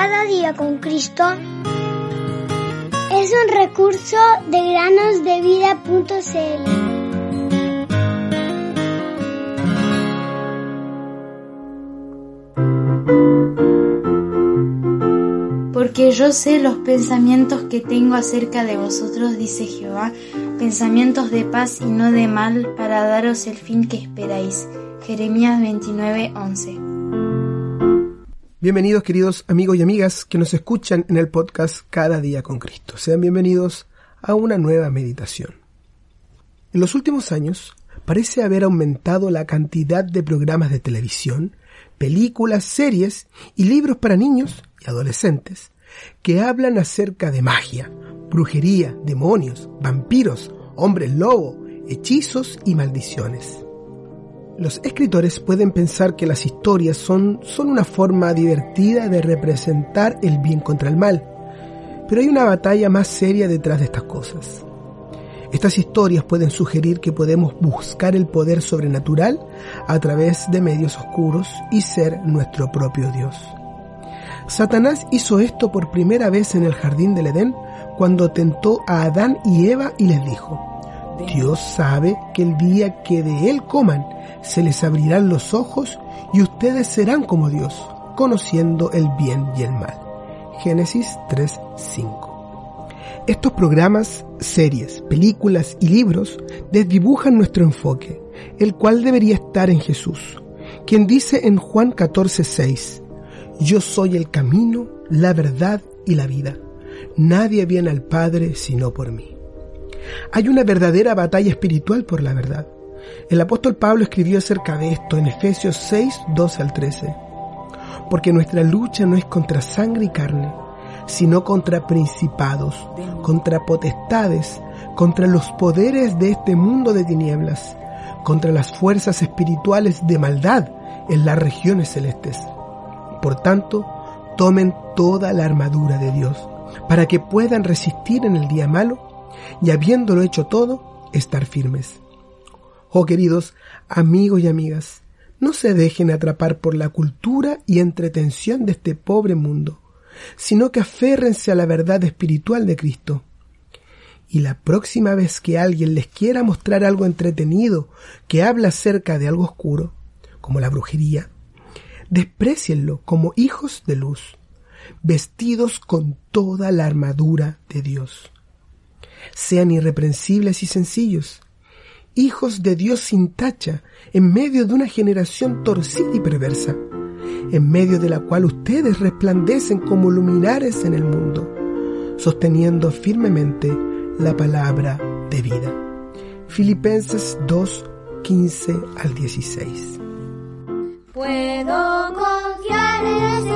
Cada día con Cristo es un recurso de granosdevida.cl. Porque yo sé los pensamientos que tengo acerca de vosotros, dice Jehová, pensamientos de paz y no de mal, para daros el fin que esperáis. Jeremías 29, 11. Bienvenidos queridos amigos y amigas que nos escuchan en el podcast Cada día con Cristo. Sean bienvenidos a una nueva meditación. En los últimos años parece haber aumentado la cantidad de programas de televisión, películas, series y libros para niños y adolescentes que hablan acerca de magia, brujería, demonios, vampiros, hombres lobo, hechizos y maldiciones. Los escritores pueden pensar que las historias son, son una forma divertida de representar el bien contra el mal, pero hay una batalla más seria detrás de estas cosas. Estas historias pueden sugerir que podemos buscar el poder sobrenatural a través de medios oscuros y ser nuestro propio Dios. Satanás hizo esto por primera vez en el jardín del Edén cuando tentó a Adán y Eva y les dijo, Dios sabe que el día que de él coman, se les abrirán los ojos y ustedes serán como Dios, conociendo el bien y el mal. Génesis 3:5. Estos programas, series, películas y libros desdibujan nuestro enfoque, el cual debería estar en Jesús, quien dice en Juan 14:6, Yo soy el camino, la verdad y la vida. Nadie viene al Padre sino por mí. Hay una verdadera batalla espiritual por la verdad. El apóstol Pablo escribió acerca de esto en Efesios 6, 12 al 13. Porque nuestra lucha no es contra sangre y carne, sino contra principados, contra potestades, contra los poderes de este mundo de tinieblas, contra las fuerzas espirituales de maldad en las regiones celestes. Por tanto, tomen toda la armadura de Dios, para que puedan resistir en el día malo y habiéndolo hecho todo, estar firmes. Oh queridos amigos y amigas, no se dejen atrapar por la cultura y entretención de este pobre mundo, sino que aférrense a la verdad espiritual de Cristo. Y la próxima vez que alguien les quiera mostrar algo entretenido que habla acerca de algo oscuro, como la brujería, desprecienlo como hijos de luz, vestidos con toda la armadura de Dios. Sean irreprensibles y sencillos, hijos de Dios sin tacha, en medio de una generación torcida y perversa, en medio de la cual ustedes resplandecen como luminares en el mundo, sosteniendo firmemente la palabra de vida. Filipenses 2, 15 al 16. Puedo confiar en